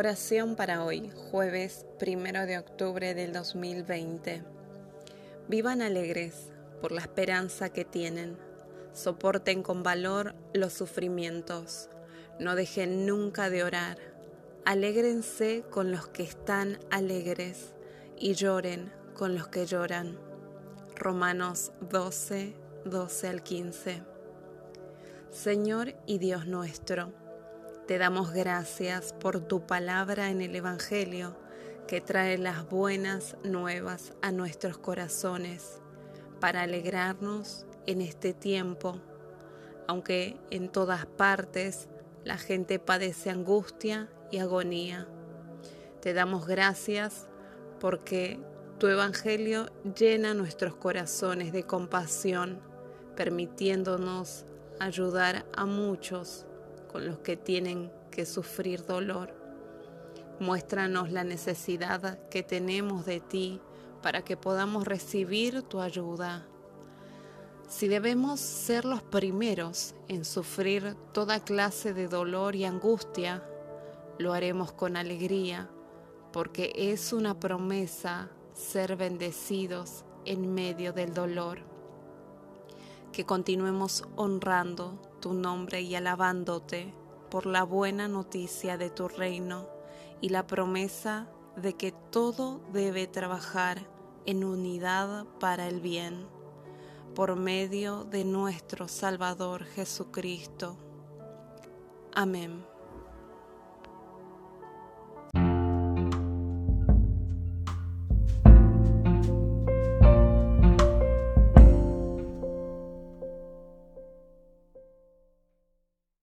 Oración para hoy, jueves primero de octubre del 2020. Vivan alegres por la esperanza que tienen. Soporten con valor los sufrimientos. No dejen nunca de orar. Alégrense con los que están alegres y lloren con los que lloran. Romanos 12, 12 al 15. Señor y Dios nuestro, te damos gracias por tu palabra en el Evangelio que trae las buenas nuevas a nuestros corazones para alegrarnos en este tiempo, aunque en todas partes la gente padece angustia y agonía. Te damos gracias porque tu Evangelio llena nuestros corazones de compasión, permitiéndonos ayudar a muchos con los que tienen que sufrir dolor. Muéstranos la necesidad que tenemos de ti para que podamos recibir tu ayuda. Si debemos ser los primeros en sufrir toda clase de dolor y angustia, lo haremos con alegría, porque es una promesa ser bendecidos en medio del dolor. Que continuemos honrando tu nombre y alabándote por la buena noticia de tu reino y la promesa de que todo debe trabajar en unidad para el bien, por medio de nuestro Salvador Jesucristo. Amén.